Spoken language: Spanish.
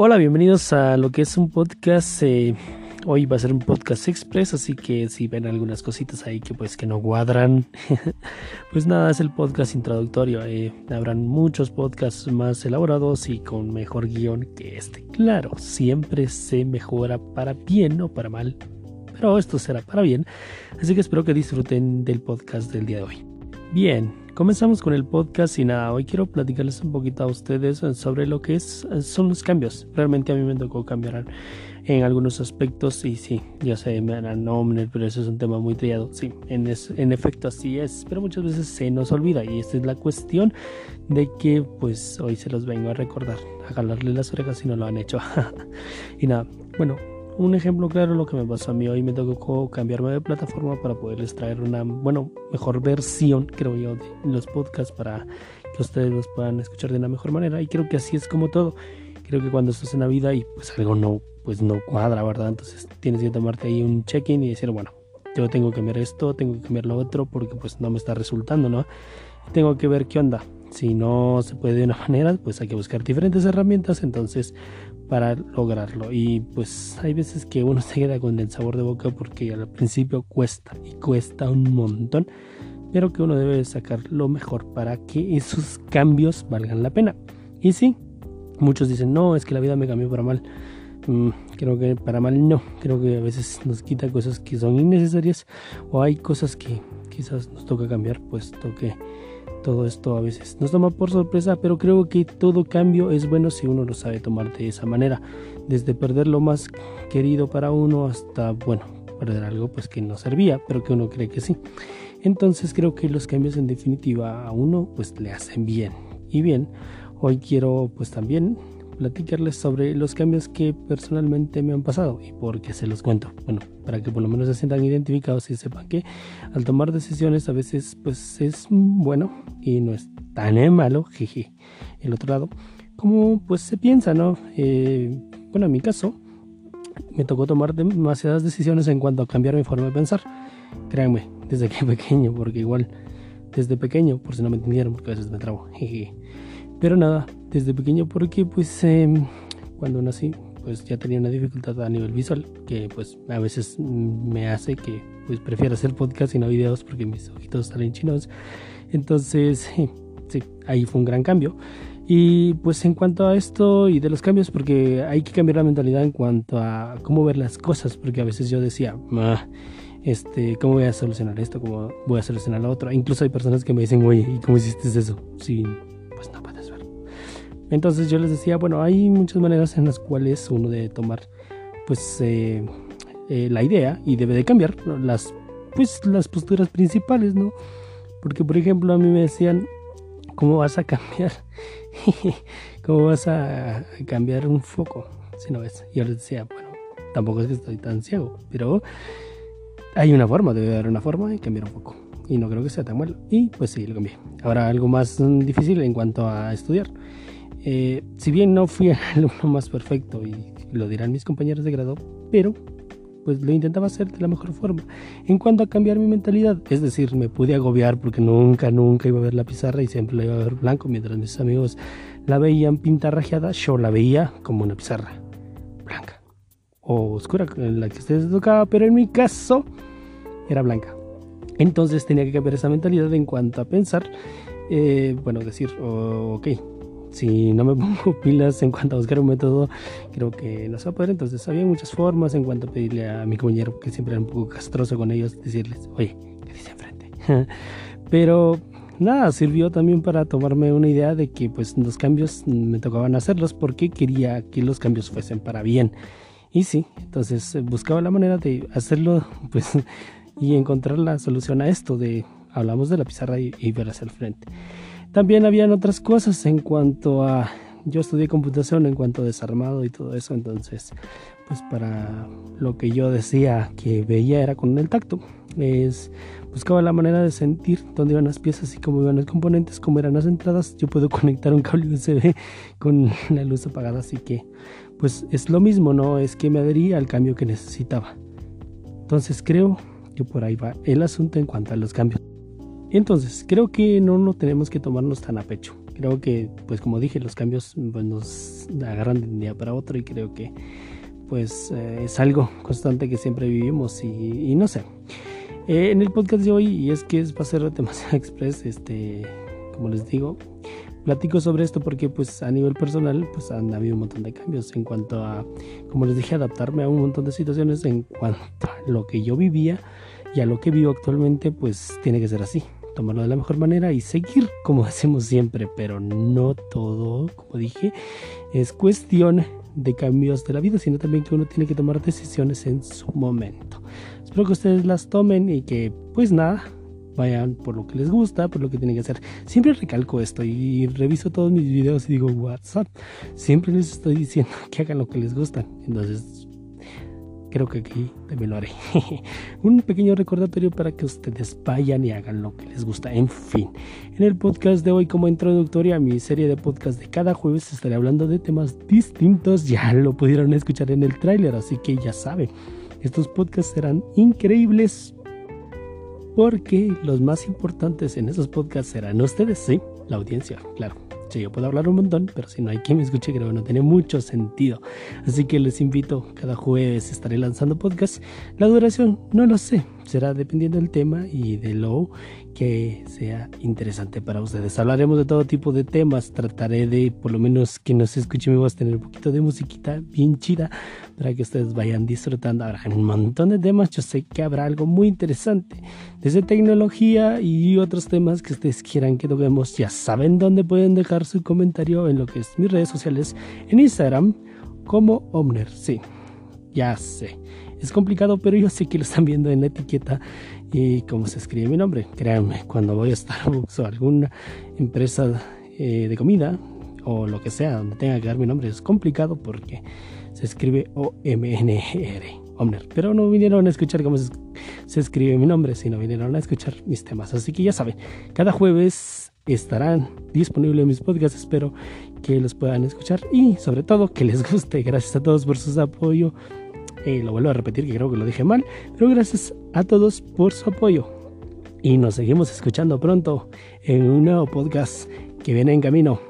Hola, bienvenidos a lo que es un podcast. Eh, hoy va a ser un podcast express, así que si ven algunas cositas ahí que pues que no cuadran, pues nada, es el podcast introductorio. Eh, habrán muchos podcasts más elaborados y con mejor guion que este. Claro, siempre se mejora para bien o para mal, pero esto será para bien. Así que espero que disfruten del podcast del día de hoy. Bien, comenzamos con el podcast y nada, hoy quiero platicarles un poquito a ustedes sobre lo que es, son los cambios. Realmente a mí me tocó cambiar en algunos aspectos y sí, ya sé, me harán nombre, pero eso es un tema muy triado. Sí, en, en efecto así es, pero muchas veces se nos olvida y esta es la cuestión de que pues hoy se los vengo a recordar, a jalarle las orejas si no lo han hecho. y nada, bueno, un ejemplo claro lo que me pasó a mí. Hoy me tocó cambiarme de plataforma para poderles traer una bueno mejor versión creo yo de los podcasts para que ustedes los puedan escuchar de una mejor manera. Y creo que así es como todo. Creo que cuando estás en la vida y pues algo no pues no cuadra verdad entonces tienes que tomarte ahí un check-in y decir bueno yo tengo que cambiar esto tengo que cambiar lo otro porque pues no me está resultando no tengo que ver qué onda. Si no se puede de una manera pues hay que buscar diferentes herramientas. Entonces para lograrlo. Y pues hay veces que uno se queda con el sabor de boca porque al principio cuesta y cuesta un montón, pero que uno debe sacar lo mejor para que esos cambios valgan la pena. Y sí, muchos dicen, no, es que la vida me cambió para mal. Mm, creo que para mal no, creo que a veces nos quita cosas que son innecesarias o hay cosas que quizás nos toca cambiar, pues toque todo esto a veces nos toma por sorpresa, pero creo que todo cambio es bueno si uno lo sabe tomar de esa manera. Desde perder lo más querido para uno hasta, bueno, perder algo pues que no servía, pero que uno cree que sí. Entonces creo que los cambios en definitiva a uno pues le hacen bien. Y bien, hoy quiero pues también platicarles sobre los cambios que personalmente me han pasado y por qué se los cuento. Bueno, para que por lo menos se sientan identificados y sepan que al tomar decisiones a veces pues es bueno y no es tan malo, jeje, el otro lado, como pues se piensa, ¿no? Eh, bueno, en mi caso me tocó tomar demasiadas decisiones en cuanto a cambiar mi forma de pensar. Créanme, desde que pequeño, porque igual desde pequeño, por si no me entendieron, porque a veces me trabo, jeje. Pero nada, desde pequeño porque pues em, cuando nací pues ya tenía una dificultad a nivel visual que pues a veces me hace que pues prefiera hacer podcast y no videos porque mis ojitos salen chinos. Entonces, sí, ahí fue un gran cambio. Y pues en cuanto a esto y de los cambios, porque hay que cambiar la mentalidad en cuanto a cómo ver las cosas, porque a veces yo decía, este, ¿cómo voy a solucionar esto? ¿Cómo voy a solucionar lo otro? Incluso hay personas que me dicen, oye, ¿y cómo hiciste eso? Sí, Entonces yo les decía, bueno, hay muchas maneras en las cuales uno debe tomar pues eh, eh, la idea y debe de cambiar las pues las posturas principales, ¿no? Porque por ejemplo a mí me decían, ¿cómo vas a cambiar? ¿Cómo vas a cambiar un foco? Si no ves. Y yo les decía, bueno, tampoco es que estoy tan ciego, pero hay una forma, debe haber una forma de cambiar un foco. Y no creo que sea tan malo. Y pues sí, lo cambié. Ahora algo más difícil en cuanto a estudiar. Eh, si bien no fui el alumno más perfecto y lo dirán mis compañeros de grado, pero pues lo intentaba hacer de la mejor forma. En cuanto a cambiar mi mentalidad, es decir, me pude agobiar porque nunca, nunca iba a ver la pizarra y siempre la iba a ver blanco, mientras mis amigos la veían pintarrajeada, yo la veía como una pizarra blanca o oscura, en la que ustedes tocaba, pero en mi caso era blanca. Entonces tenía que cambiar esa mentalidad en cuanto a pensar, eh, bueno, decir, ok, si no me pongo pilas en cuanto a buscar un método, creo que no se va a poder. Entonces, había muchas formas en cuanto a pedirle a mi compañero, que siempre era un poco castroso con ellos, decirles, oye, ¿qué dice enfrente? Pero nada, sirvió también para tomarme una idea de que pues los cambios me tocaban hacerlos porque quería que los cambios fuesen para bien. Y sí, entonces buscaba la manera de hacerlo pues y encontrar la solución a esto de hablamos de la pizarra y, y ver hacia el frente. También habían otras cosas en cuanto a... Yo estudié computación en cuanto a desarmado y todo eso, entonces pues para lo que yo decía que veía era con el tacto. Es, buscaba la manera de sentir dónde iban las piezas y cómo iban los componentes, cómo eran las entradas. Yo puedo conectar un cable USB con la luz apagada, así que pues es lo mismo, ¿no? Es que me adhería al cambio que necesitaba. Entonces creo que por ahí va el asunto en cuanto a los cambios. Entonces, creo que no lo tenemos que tomarnos tan a pecho. Creo que, pues como dije, los cambios pues, nos agarran de un día para otro y creo que pues eh, es algo constante que siempre vivimos y, no sé. Eh, en el podcast de hoy, y es que es para ser demasiado express, este, como les digo, platico sobre esto porque pues a nivel personal pues han habido un montón de cambios en cuanto a, como les dije, adaptarme a un montón de situaciones en cuanto a lo que yo vivía y a lo que vivo actualmente pues tiene que ser así tomarlo de la mejor manera y seguir como hacemos siempre, pero no todo, como dije, es cuestión de cambios de la vida, sino también que uno tiene que tomar decisiones en su momento. Espero que ustedes las tomen y que pues nada, vayan por lo que les gusta, por lo que tienen que hacer. Siempre recalco esto y reviso todos mis videos y digo, WhatsApp, siempre les estoy diciendo que hagan lo que les gusta. Entonces, creo que aquí también lo haré. Un pequeño recordatorio para que ustedes vayan y hagan lo que les gusta. En fin, en el podcast de hoy como introductoria a mi serie de podcast de cada jueves estaré hablando de temas distintos. Ya lo pudieron escuchar en el tráiler, así que ya saben, estos podcasts serán increíbles porque los más importantes en esos podcasts serán ustedes, sí, la audiencia, claro. Yo puedo hablar un montón, pero si no hay quien me escuche, creo que no tiene mucho sentido. Así que les invito, cada jueves estaré lanzando podcast. La duración, no lo sé, será dependiendo del tema y de lo que sea interesante para ustedes. Hablaremos de todo tipo de temas. Trataré de, por lo menos, que nos escuche mi voz, tener un poquito de musiquita bien chida para que ustedes vayan disfrutando. Habrá un montón de temas. Yo sé que habrá algo muy interesante. Desde tecnología y otros temas que ustedes quieran que toquemos. Ya saben dónde pueden dejar su comentario en lo que es mis redes sociales. En Instagram como Omner. Sí, ya sé. Es complicado, pero yo sé que lo están viendo en la etiqueta y cómo se escribe mi nombre. Créanme, cuando voy a Starbucks o alguna empresa eh, de comida o lo que sea donde tenga que dar mi nombre es complicado porque se escribe O-M-N-R. Omner. Pero no vinieron a escuchar cómo se, escribe mi nombre, sino vinieron a escuchar mis temas. Así que ya saben, cada jueves estarán disponibles mis podcasts. Espero que los puedan escuchar y sobre todo que les guste. Gracias a todos por su apoyo eh, lo vuelvo a repetir que creo que lo dije mal, pero gracias a todos por su apoyo. Y nos seguimos escuchando pronto en un nuevo podcast que viene en camino.